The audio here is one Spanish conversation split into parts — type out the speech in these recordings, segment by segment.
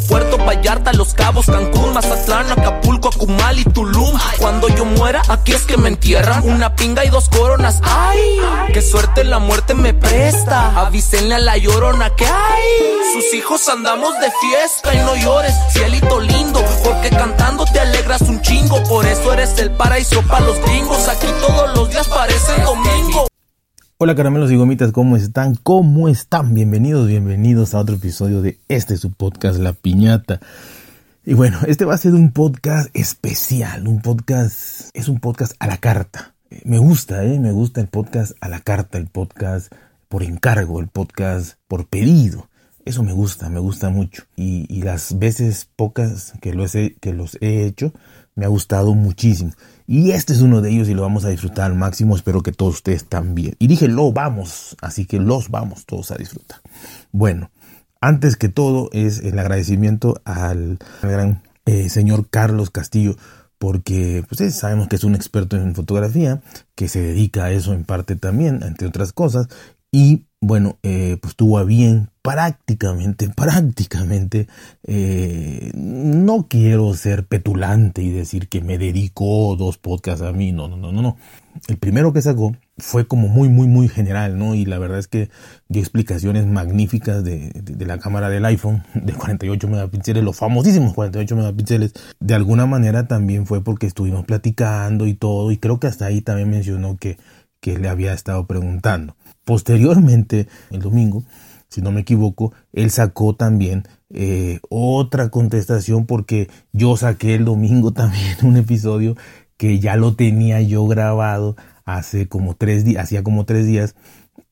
Puerto Vallarta, Los Cabos, Cancún, Mazatlán, Acapulco, Acumal y Tulum. Cuando yo muera, aquí es que me entierran una pinga y dos coronas. Ay, qué suerte la muerte me presta. Avísenle a la llorona que hay. Sus hijos andamos de fiesta y no llores, cielito lindo, porque cantando te alegras un chingo. Por eso eres el paraíso para los gringos. Aquí todos los días parecen domingo. Hola caramelos y gomitas, ¿cómo están? ¿Cómo están? Bienvenidos, bienvenidos a otro episodio de este su podcast La Piñata. Y bueno, este va a ser un podcast especial, un podcast, es un podcast a la carta. Me gusta, ¿eh? Me gusta el podcast a la carta, el podcast por encargo, el podcast por pedido. Eso me gusta, me gusta mucho. Y, las veces pocas que los, he, que los he hecho, me ha gustado muchísimo. Y este es uno de ellos y lo vamos a disfrutar al máximo. Espero que todos ustedes también. Y dije, lo vamos, así que los vamos todos a disfrutar. Bueno, antes que todo es el agradecimiento al, gran eh, señor Carlos Castillo, porque pues, sabemos que es un experto en fotografía, que se dedica a eso en parte también, entre otras cosas. Y bueno, eh, pues tuvo a bien prácticamente, prácticamente, eh, no quiero ser petulante y decir que me dedicó dos podcasts a mí, no, no, no, no, no. El primero que sacó fue como muy, muy, muy general, ¿no? Y la verdad es que dio explicaciones magníficas de, de, la cámara del iPhone de 48 megapíxeles, los famosísimos 48 megapíxeles. De alguna manera también fue porque estuvimos platicando y todo, y creo que hasta ahí también mencionó que, que le había estado preguntando. Posteriormente, el domingo, si no me equivoco, él sacó también eh, otra contestación porque yo saqué el domingo también un episodio que ya lo tenía yo grabado hace como tres días, hacía como tres días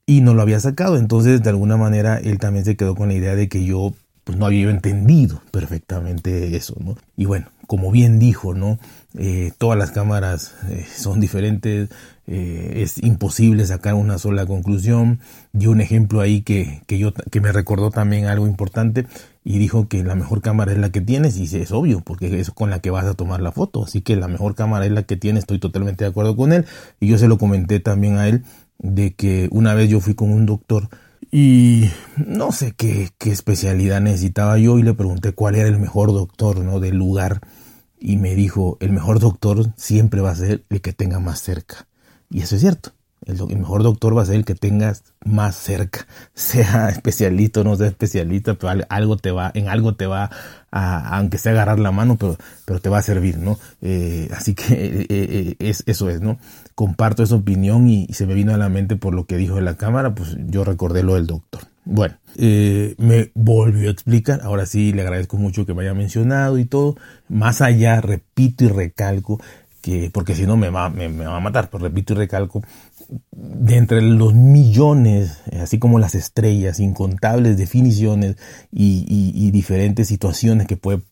y no lo había sacado. Entonces, de alguna manera, él también se quedó con la idea de que yo pues no había entendido perfectamente eso, ¿no? Y bueno, como bien dijo, ¿no? Eh, todas las cámaras eh, son diferentes, eh, es imposible sacar una sola conclusión. Dio un ejemplo ahí que, que, yo, que me recordó también algo importante y dijo que la mejor cámara es la que tienes y es obvio porque es con la que vas a tomar la foto. Así que la mejor cámara es la que tienes, estoy totalmente de acuerdo con él y yo se lo comenté también a él de que una vez yo fui con un doctor y no sé qué, qué especialidad necesitaba yo y le pregunté cuál era el mejor doctor ¿no? del lugar y me dijo, el mejor doctor siempre va a ser el que tenga más cerca. Y eso es cierto. El, mejor doctor va a ser el que tengas más cerca, sea especialista o no sea especialista, pero algo te va, en algo te va a, aunque sea agarrar la mano, pero, pero te va a servir, ¿no? Eh, así que eh, eh, es, eso es, ¿no? Comparto esa opinión y, se me vino a la mente por lo que dijo en la cámara, pues yo recordé lo del doctor. Bueno, me volvió a explicar, ahora sí le agradezco mucho que me haya mencionado y todo. Más allá, repito y recalco, que, porque si no me va, me, va a matar, pero repito y recalco, de entre los millones, eh, así como las estrellas, incontables definiciones y, diferentes situaciones que puede,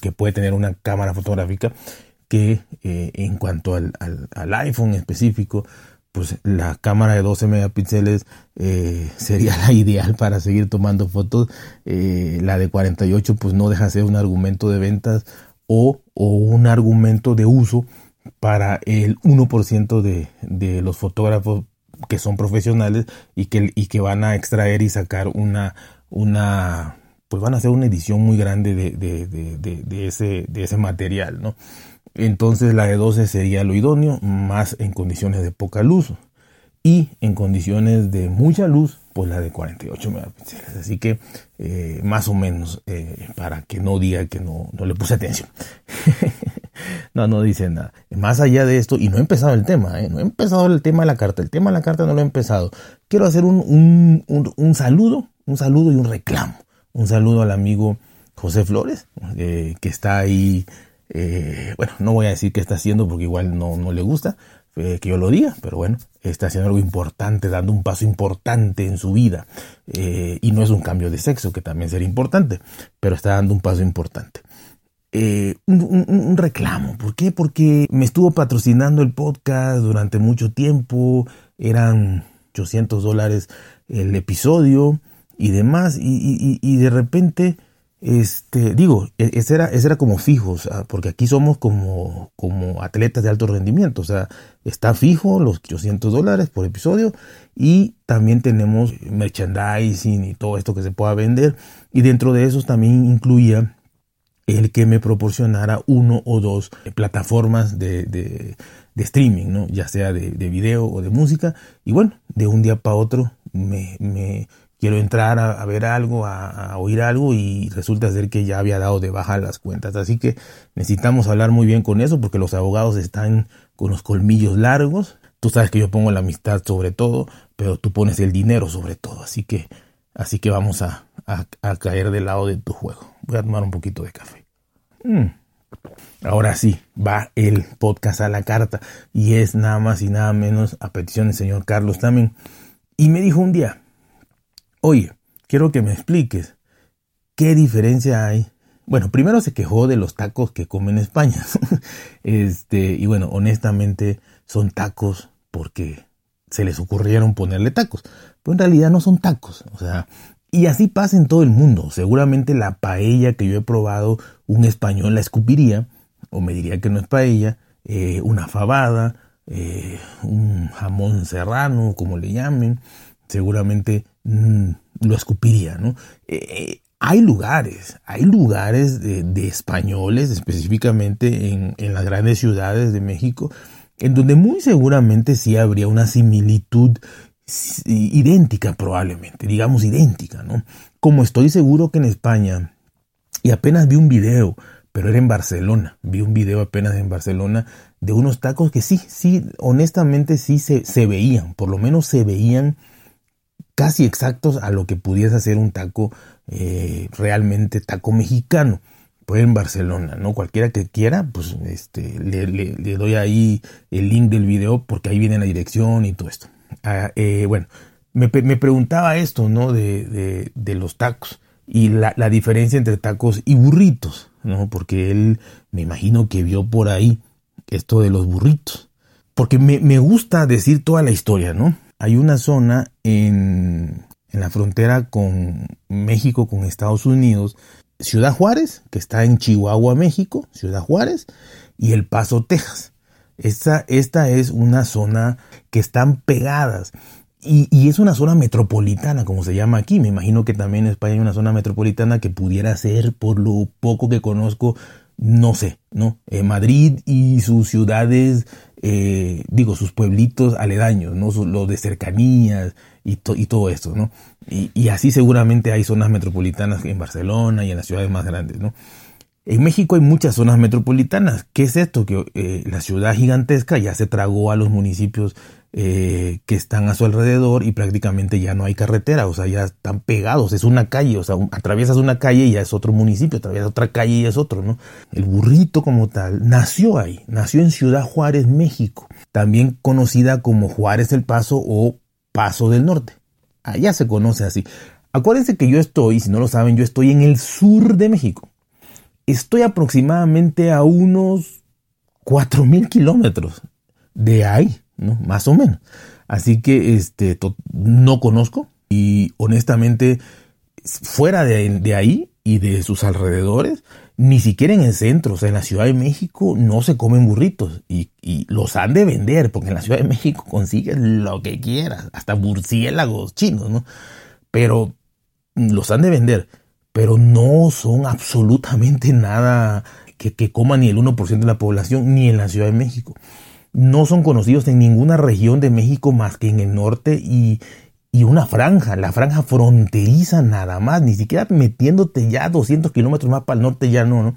que puede tener una cámara fotográfica, que eh, en cuanto al, al, iPhone específico, pues la cámara de 12 megapíxeles eh, sería la ideal para seguir tomando fotos. la de 48 pues no deja de ser un argumento de ventas o un argumento de uso para el 1% de, de los fotógrafos que son profesionales y que, y que van a extraer y sacar una, una, pues van a hacer una edición muy grande de, de, de, de, ese, de ese material, ¿no? Entonces la de 12 sería lo idóneo, más en condiciones de poca luz y en condiciones de mucha luz, pues la de 48 megapíxeles. Así que eh, más o menos eh, para que no diga que no, no le puse atención. no, no dice nada. Más allá de esto, y no he empezado el tema, ¿eh? no he empezado el tema de la carta. El tema de la carta no lo he empezado. Quiero hacer un, un, un, saludo, un saludo y un reclamo. Un saludo al amigo José Flores, eh, que está ahí. Eh, bueno, no voy a decir qué está haciendo porque igual no, no le gusta que yo lo diga, pero bueno, está haciendo algo importante, dando un paso importante en su vida. y no es un cambio de sexo, que también sería importante, pero está dando un paso importante. Eh, un, reclamo. ¿Por qué? Porque me estuvo patrocinando el podcast durante mucho tiempo, eran 800 dólares el episodio y demás, y, de repente este, digo, e, ese era, ese era como fijo, porque aquí somos como, como atletas de alto rendimiento, o sea, está fijo los 800 dólares por episodio y también tenemos merchandising y todo esto que se pueda vender y dentro de esos también incluía el que me proporcionara uno o dos plataformas de, de, streaming, ¿no? ya sea de, de, video o de música y bueno, de un día para otro me, me quiero entrar a, ver algo, a, oír algo y resulta ser que ya había dado de baja las cuentas. Así que necesitamos hablar muy bien con eso porque los abogados están con los colmillos largos. Tú sabes que yo pongo la amistad sobre todo, pero tú pones el dinero sobre todo. Así que, así que vamos a, caer del lado de tu juego. Voy a tomar un poquito de café. Mm. Ahora sí, va el podcast a la carta y es nada más y nada menos a petición del señor Carlos también. Y me dijo un día, Oye, quiero que me expliques qué diferencia hay. Bueno, primero se quejó de los tacos que come en España. este, y bueno, honestamente son tacos porque se les ocurrieron ponerle tacos. Pero en realidad no son tacos. O sea, y así pasa en todo el mundo. Seguramente la paella que yo he probado, un español la escupiría, o me diría que no es paella, eh, una fabada, eh, un jamón serrano, como le llamen. Seguramente Mm, lo escupiría, ¿no? Eh, hay lugares, hay lugares de, españoles específicamente en, las grandes ciudades de México, en donde muy seguramente sí habría una similitud idéntica probablemente, digamos idéntica, ¿no? Como estoy seguro que en España, y apenas vi un video, pero era en Barcelona, vi un video apenas en Barcelona de unos tacos que sí, sí, honestamente sí se, se veían, por lo menos se veían casi exactos a lo que pudiese hacer un taco eh, realmente taco mexicano. Pues en Barcelona, ¿no? Cualquiera que quiera, pues este, le, doy ahí el link del video porque ahí viene la dirección y todo esto. Ah, eh, bueno, me, preguntaba esto, ¿no? De, de, los tacos y la, la, diferencia entre tacos y burritos, ¿no? Porque él me imagino que vio por ahí esto de los burritos. Porque me, me gusta decir toda la historia, ¿no? hay una zona en, la frontera con México, con Estados Unidos, Ciudad Juárez, que está en Chihuahua, México, Ciudad Juárez, y El Paso, Texas. Esta, esta es una zona que están pegadas. Y, y, es una zona metropolitana, como se llama aquí. Me imagino que también en España hay una zona metropolitana que pudiera ser, por lo poco que conozco, no sé, ¿no? Eh, Madrid y sus ciudades, eh, digo, sus pueblitos aledaños, ¿no? Los de cercanías y, y todo esto, ¿no? Y, así seguramente hay zonas metropolitanas en Barcelona y en las ciudades más grandes, ¿no? En México hay muchas zonas metropolitanas. ¿Qué es esto? Que eh, la ciudad gigantesca ya se tragó a los municipios eh, que están a su alrededor y prácticamente ya no hay carretera, o sea, ya están pegados, es una calle, o sea, atraviesas una calle y ya es otro municipio, atraviesas otra calle y es otro, ¿no? El burrito como tal nació ahí, nació en Ciudad Juárez, México, también conocida como Juárez el Paso o Paso del Norte. Allá se conoce así. Acuérdense que yo estoy, si no lo saben, yo estoy en el sur de México. Estoy aproximadamente a unos 4.000 kilómetros de ahí. ¿no? Más o menos. Así que este, no conozco y honestamente fuera de, ahí y de sus alrededores, ni siquiera en el centro, o sea, en la Ciudad de México no se comen burritos y, los han de vender, porque en la Ciudad de México consigues lo que quieras, hasta murciélagos chinos, ¿no? Pero los han de vender, pero no son absolutamente nada que, que coma ni el 1% de la población, ni en la Ciudad de México no son conocidos en ninguna región de México más que en el norte y, una franja, la franja fronteriza nada más, ni siquiera metiéndote ya 200 kilómetros más para el norte ya no, ¿no?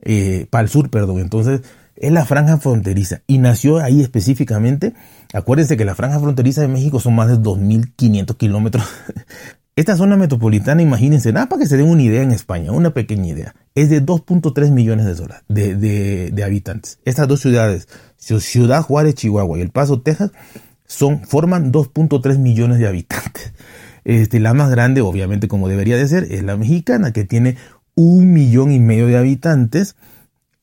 Eh, para el sur, perdón. Entonces, es la franja fronteriza y nació ahí específicamente. Acuérdense que la franja fronteriza de México son más de 2.500 kilómetros. Esta zona metropolitana, imagínense, nada para que se den una idea en España, una pequeña idea, es de 2.3 millones de, de, habitantes. Estas dos ciudades Ciudad Juárez, Chihuahua y El Paso, Texas, son, forman 2.3 millones de habitantes. Este, la más grande, obviamente, como debería de ser, es la mexicana, que tiene un millón y medio de habitantes.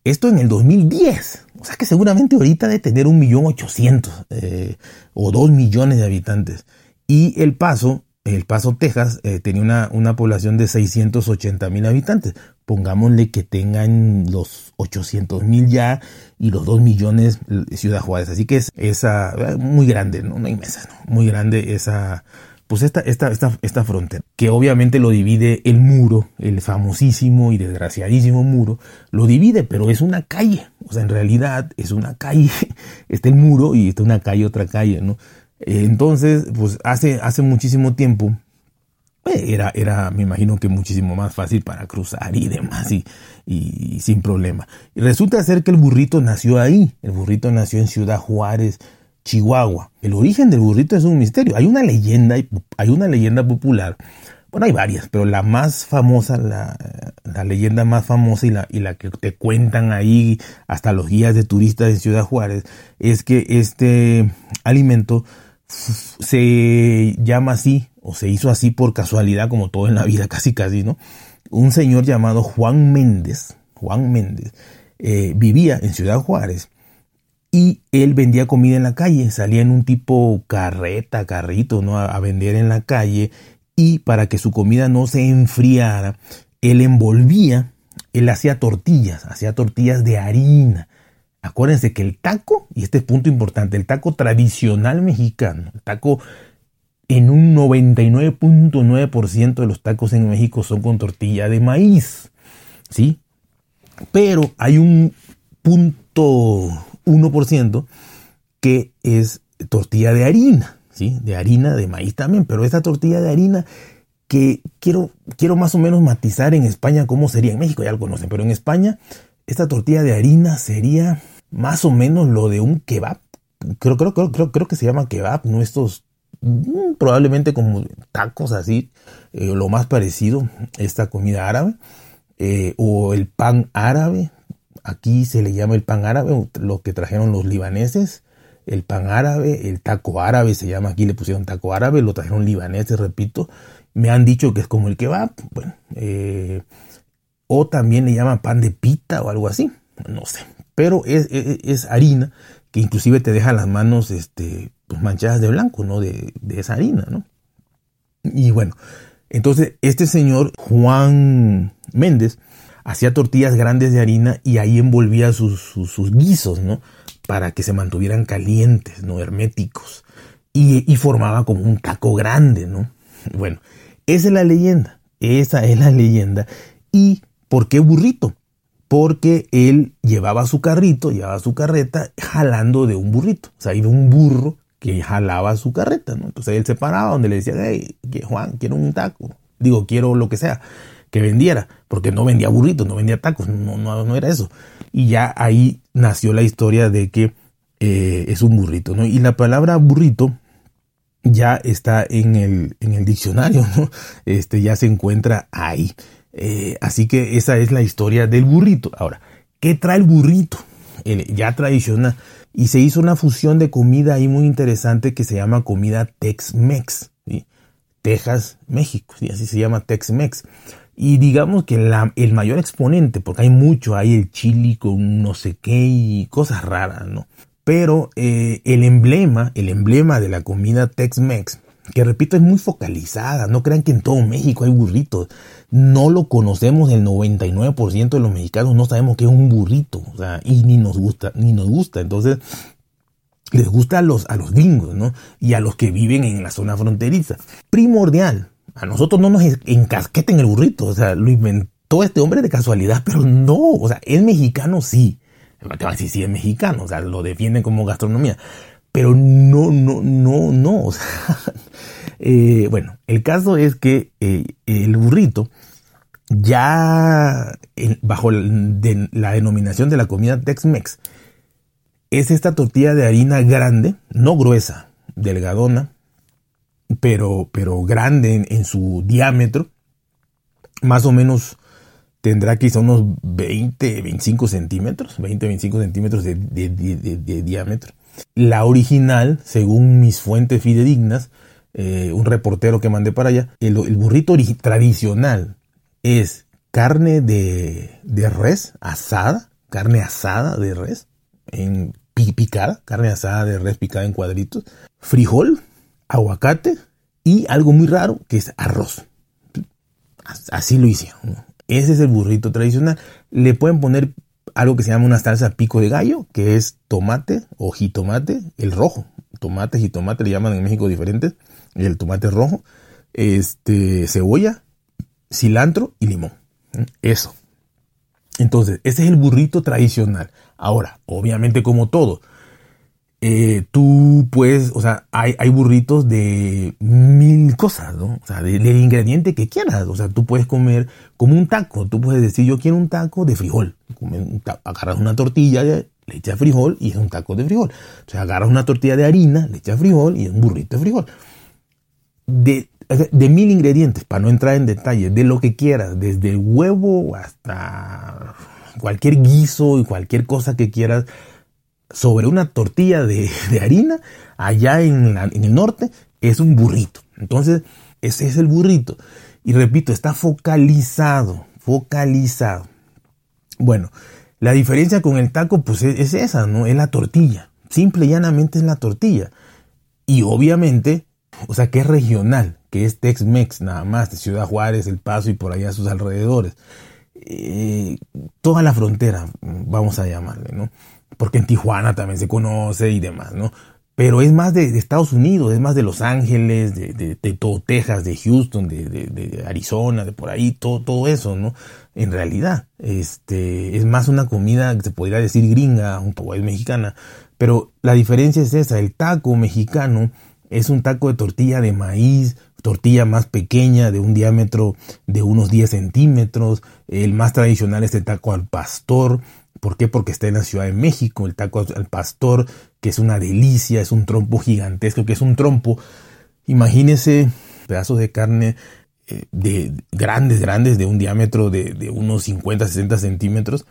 Esto en el 2010. O sea que seguramente ahorita de tener un millón ochocientos eh, o dos millones de habitantes. Y El Paso El Paso, Texas, eh, tenía una, una, población de 680 mil habitantes. Pongámosle que tengan los 800 mil ya y los 2 millones Ciudad Juárez. Así que es esa, muy grande, no, no inmensa, ¿no? muy grande esa, pues esta, esta, esta, esta frontera, que obviamente lo divide el muro, el famosísimo y desgraciadísimo muro, lo divide, pero es una calle, o sea, en realidad es una calle, está el muro y está una calle, otra calle, ¿no? Entonces, pues hace, hace muchísimo tiempo, eh, era, era, me imagino que muchísimo más fácil para cruzar y demás, y, y, sin problema. Y resulta ser que el burrito nació ahí, el burrito nació en Ciudad Juárez, Chihuahua. El origen del burrito es un misterio. Hay una leyenda, hay una leyenda popular. Bueno, hay varias, pero la más famosa, la, leyenda más famosa y la, y la que te cuentan ahí hasta los guías de turistas en Ciudad Juárez, es que este alimento se llama así o se hizo así por casualidad, como todo en la vida, casi casi, ¿no? Un señor llamado Juan Méndez, Juan Méndez, eh, vivía en Ciudad Juárez y él vendía comida en la calle, salía en un tipo carreta, carrito, ¿no? A, vender en la calle y para que su comida no se enfriara, él envolvía, él hacía tortillas, hacía tortillas de harina. Acuérdense que el taco, y este es punto importante, el taco tradicional mexicano, el taco en un 99.9% de los tacos en México son con tortilla de maíz, ¿sí? Pero hay un punto 1% que es tortilla de harina, ¿sí? De harina de maíz también, pero esta tortilla de harina que quiero, quiero más o menos matizar en España cómo sería en México, ya lo conocen, pero en España esta tortilla de harina sería más o menos lo de un kebab. Creo, creo, creo, creo, creo que se llama kebab, no estos mm, probablemente como tacos así, eh, lo más parecido, esta comida árabe, eh, o el pan árabe, Aquí se le llama el pan árabe, lo que trajeron los libaneses, el pan árabe, el taco árabe se llama, aquí le pusieron taco árabe, lo trajeron libaneses, repito. Me han dicho que es como el kebab, bueno, eh, o también le llaman pan de pita o algo así, no sé. Pero es, harina que inclusive te deja las manos este, pues manchadas de blanco, ¿no? De, de esa harina, ¿no? Y bueno, entonces este señor Juan Méndez, hacía tortillas grandes de harina y ahí envolvía sus, guisos, ¿no? Para que se mantuvieran calientes, ¿no? Herméticos. Y, formaba como un taco grande, ¿no? Bueno, esa es la leyenda. Esa es la leyenda. ¿Y por qué burrito? Porque él llevaba su carrito, llevaba su carreta jalando de un burrito. O sea, iba un burro que jalaba su carreta, ¿no? Entonces él se paraba donde le decía, hey, Juan, quiero un taco. Digo, quiero lo que sea que vendiera, porque no vendía burritos, no vendía tacos, no, no, no era eso. Y ya ahí nació la historia de que eh, es un burrito, ¿no? Y la palabra burrito ya está en el, en el diccionario, ¿no? Este ya se encuentra ahí. Eh, así que esa es la historia del burrito. Ahora, ¿qué trae el burrito? ya tradicional. Y se hizo una fusión de comida ahí muy interesante que se llama comida Tex-Mex. Texas, México, y así se llama Tex-Mex. Y digamos que el mayor exponente, porque hay mucho, hay el chili con no sé qué y cosas raras, ¿no? Pero eh, el emblema, el emblema de la comida Tex-Mex, que repito es muy focalizada, no crean que en todo México hay burritos, no lo conocemos el 99% de los mexicanos, no sabemos qué es un burrito, o sea, y ni nos gusta, ni nos gusta, entonces les gusta a los, a los gringos, ¿no? Y a los que viven en la zona fronteriza. Primordial, a nosotros no nos encasqueten el burrito, o sea, lo inventó este hombre de casualidad, pero no, o sea, es mexicano sí. Te van a decir, sí es mexicano, o sea, lo defienden como gastronomía, pero no, no, no, no, o sea, eh, bueno, el caso es que eh, el burrito, ya bajo la denominación de la comida Tex-Mex, es esta tortilla de harina grande, no gruesa, delgadona, pero, pero grande en, su diámetro. Más o menos tendrá quizá unos 20, 25 centímetros, 20, 25 centímetros de, diámetro. La original, según mis fuentes fidedignas, eh, un reportero que mandé para allá, el, burrito tradicional es carne de, de, res asada, carne asada de res, en picada, carne asada de res picada en cuadritos, frijol, aguacate y algo muy raro que es arroz. Así lo hicieron. Ese es el burrito tradicional. Le pueden poner algo que se llama una salsa pico de gallo, que es tomate o jitomate, el rojo. Tomate, jitomate le llaman en México diferentes. El tomate rojo, este, cebolla, cilantro y limón. Eso. Entonces, ese es el burrito tradicional. Ahora, obviamente como todo, eh, tú puedes, o sea, hay, hay, burritos de mil cosas, ¿no? O sea, del ingrediente que quieras. O sea, tú puedes comer como un taco. Tú puedes decir, yo quiero un taco de frijol. agarras una tortilla, le echas frijol y es un taco de frijol. O sea, agarras una tortilla de harina, le echas frijol y es un burrito de frijol. De, de mil ingredientes, para no entrar en detalle, de lo que quieras, desde el huevo hasta cualquier guiso y cualquier cosa que quieras sobre una tortilla de, harina allá en, en, el norte es un burrito. Entonces, ese es el burrito. Y repito, está focalizado, focalizado. Bueno, la diferencia con el taco, pues es, esa, ¿no? Es la tortilla. Simple y llanamente es la tortilla. Y obviamente, o sea, que es regional, que es Tex-Mex nada más, de Ciudad Juárez, El Paso y por allá sus alrededores. Eh, toda la frontera, vamos a llamarle, ¿no? Porque en Tijuana también se conoce y demás, ¿no? Pero es más de, Estados Unidos, es más de Los Ángeles, de, de, todo Texas, de Houston, de, Arizona, de por ahí, todo, eso, ¿no? En realidad, este, es más una comida que se podría decir gringa, un poco mexicana, pero la diferencia es esa, el taco mexicano es un taco de tortilla de maíz, tortilla más pequeña de un diámetro de unos 10 centímetros, el más tradicional es el taco al pastor, ¿Por qué? Porque está en la Ciudad de México, el taco al pastor, que es una delicia, es un trompo gigantesco, que es un trompo. Imagínese pedazos de carne eh, de grandes, grandes, de un diámetro de, unos 50, 60 centímetros,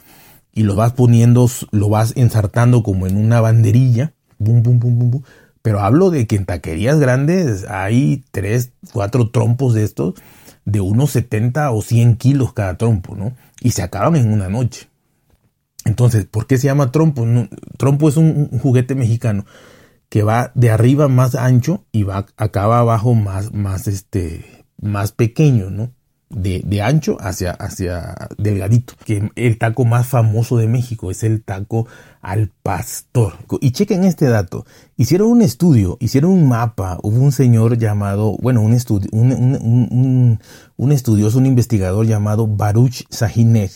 y lo vas poniendo, lo vas ensartando como en una banderilla, bum, bum, bum, bum, bum. Pero hablo de que en taquerías grandes hay 3, 4 trompos de estos, de unos 70 o 100 kilos cada trompo, ¿no? Y se acaban en una noche. Entonces, ¿por qué se llama trompo? trompo es un, juguete mexicano que va de arriba más ancho y va acaba abajo más, más, este, más pequeño, ¿no? De, de, ancho hacia, hacia delgadito. Que el taco más famoso de México es el taco al pastor. Y chequen este dato. Hicieron un estudio, hicieron un mapa. Hubo un señor llamado, bueno, un, estudio, un, un, un, estudioso, un investigador llamado Baruch Sahinek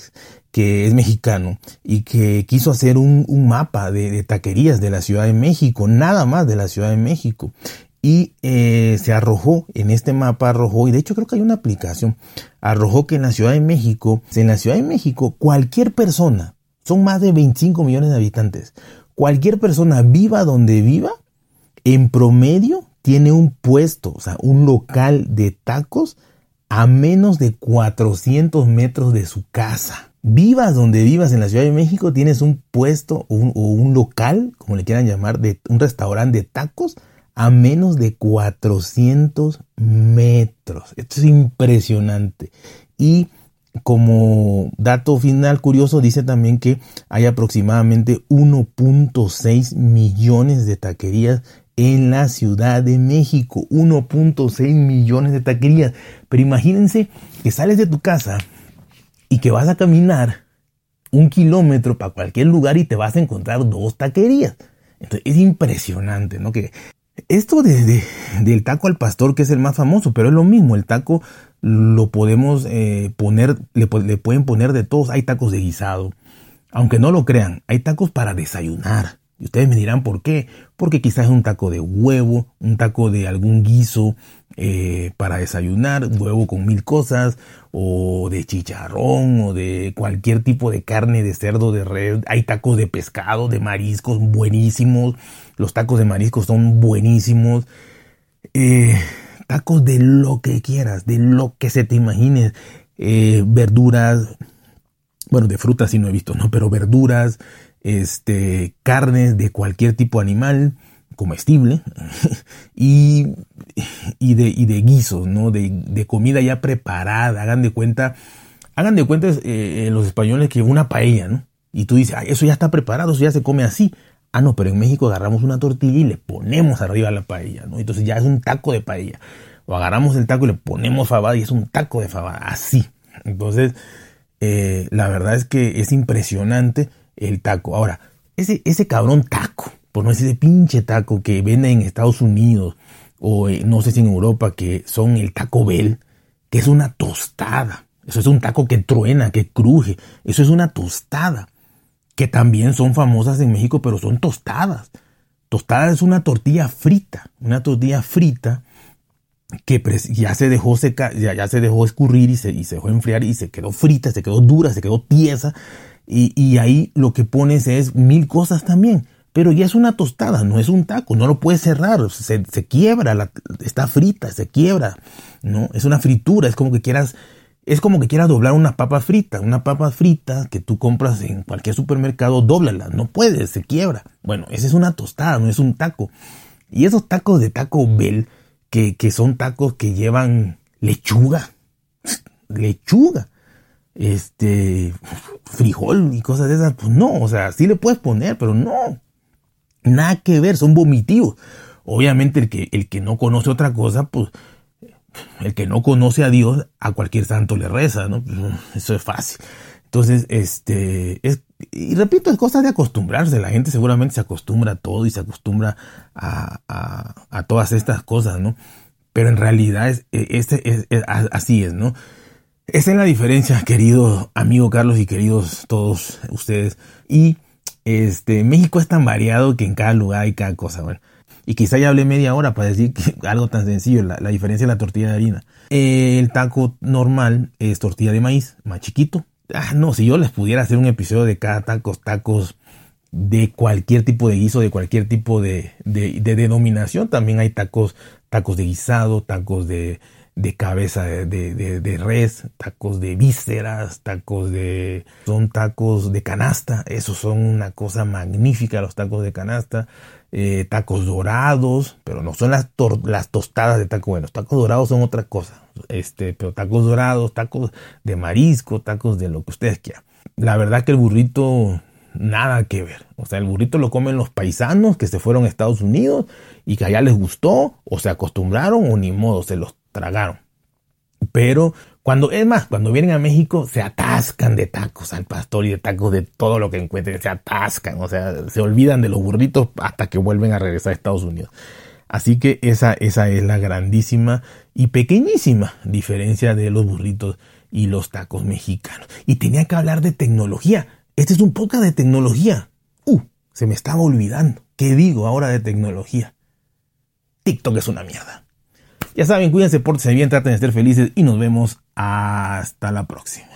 que es mexicano y que quiso hacer un, mapa de, taquerías de la Ciudad de México, nada más de la Ciudad de México. Y eh, se arrojó, en este mapa arrojó, y de hecho creo que hay una aplicación, arrojó que en la Ciudad de México, en la Ciudad de México, cualquier persona, son más de 25 millones de habitantes, cualquier persona viva donde viva, en promedio tiene un puesto, o sea, un local de tacos a menos de 400 metros de su casa. Vivas donde vivas en la Ciudad de México, tienes un puesto o un, local, como le quieran llamar, de un restaurante de tacos a menos de 400 metros. Esto es impresionante. Y como dato final curioso, dice también que hay aproximadamente 1.6 millones de taquerías en la Ciudad de México. 1.6 millones de taquerías. Pero imagínense que sales de tu casa y que vas a caminar un kilómetro para cualquier lugar y te vas a encontrar dos taquerías. Entonces es impresionante, ¿no? Que esto de, del taco al pastor, que es el más famoso, pero es lo mismo, el taco lo podemos eh, poner, le, le pueden poner de todos, hay tacos de guisado, aunque no lo crean, hay tacos para desayunar. Y ustedes me dirán por qué. Porque quizás es un taco de huevo, un taco de algún guiso eh, para desayunar, huevo con mil cosas, o de chicharrón, o de cualquier tipo de carne de cerdo, de red. Hay tacos de pescado, de mariscos buenísimos. Los tacos de mariscos son buenísimos. Eh, tacos de lo que quieras, de lo que se te imagines. Eh, verduras, bueno, de frutas sí no he visto, ¿no? Pero verduras, este, carnes de cualquier tipo animal comestible y, y, de, y de guisos, ¿no? De, de, comida ya preparada. Hagan de cuenta, hagan de cuenta eh, los españoles que una paella, ¿no? Y tú dices, eso ya está preparado, eso ya se come así. Ah, no, pero en México agarramos una tortilla y le ponemos arriba la paella, ¿no? Entonces ya es un taco de paella. O agarramos el taco y le ponemos fabada y es un taco de fabada, así. Entonces, eh, la verdad es que es impresionante el taco. Ahora, ese, ese cabrón taco, por no decir ese pinche taco que venden en Estados Unidos o eh, no sé si en Europa, que son el taco Bell, que es una tostada. Eso es un taco que truena, que cruje. Eso es una tostada. Que también son famosas en México, pero son tostadas. Tostada es una tortilla frita. Una tortilla frita que ya se dejó secar, ya, ya, se dejó escurrir y se, y se dejó enfriar y se quedó frita, se quedó dura, se quedó tiesa. Y, y ahí lo que pones es mil cosas también. Pero ya es una tostada, no es un taco, no lo puedes cerrar, se, se quiebra, está frita, se quiebra, ¿no? Es una fritura, es como que quieras es como que quieras doblar una papa frita. Una papa frita que tú compras en cualquier supermercado, dóblala. No puedes, se quiebra. Bueno, esa es una tostada, no es un taco. Y esos tacos de Taco Bell, que, que son tacos que llevan lechuga, lechuga, este, frijol y cosas de esas, pues no, o sea, sí le puedes poner, pero no. Nada que ver, son vomitivos. Obviamente el que, el que no conoce otra cosa, pues el que no conoce a Dios, a cualquier santo le reza, ¿no? Eso es fácil. Entonces, este, es, y repito, es cosa de acostumbrarse. La gente seguramente se acostumbra a todo y se acostumbra a, a, todas estas cosas, ¿no? Pero en realidad es, este, es, así es, ¿no? Esa es la diferencia, querido amigo Carlos y queridos todos ustedes. Y este, México es tan variado que en cada lugar hay cada cosa, bueno. Y quizá ya hablé media hora para decir que algo tan sencillo, la, diferencia de la tortilla de harina. el taco normal es tortilla de maíz, más chiquito. Ah, no, si yo les pudiera hacer un episodio de cada tacos, tacos de cualquier tipo de guiso, de cualquier tipo de, de, de denominación, también hay tacos, tacos de guisado, tacos de, de cabeza de, res, tacos de vísceras, tacos de... son tacos de canasta, esos son una cosa magnífica los tacos de canasta, eh, tacos dorados, pero no son las, las tostadas de taco, bueno, tacos dorados son otra cosa, este, pero tacos dorados, tacos de marisco, tacos de lo que ustedes quieran. La verdad que el burrito nada que ver. O sea, el burrito lo comen los paisanos que se fueron a Estados Unidos y que allá les gustó o se acostumbraron o ni modo, se los tragaron. Pero cuando, es más, cuando vienen a México se atascan de tacos al pastor y de tacos de todo lo que encuentren, se atascan, o sea, se olvidan de los burritos hasta que vuelven a regresar a Estados Unidos. Así que esa, esa es la grandísima y pequeñísima diferencia de los burritos y los tacos mexicanos. Y tenía que hablar de tecnología. Este es un podcast de tecnología. Uh, se me estaba olvidando. ¿Qué digo ahora de tecnología? TikTok es una mierda. Ya saben, cuídense, pórtense bien, traten de ser felices y nos vemos hasta la próxima.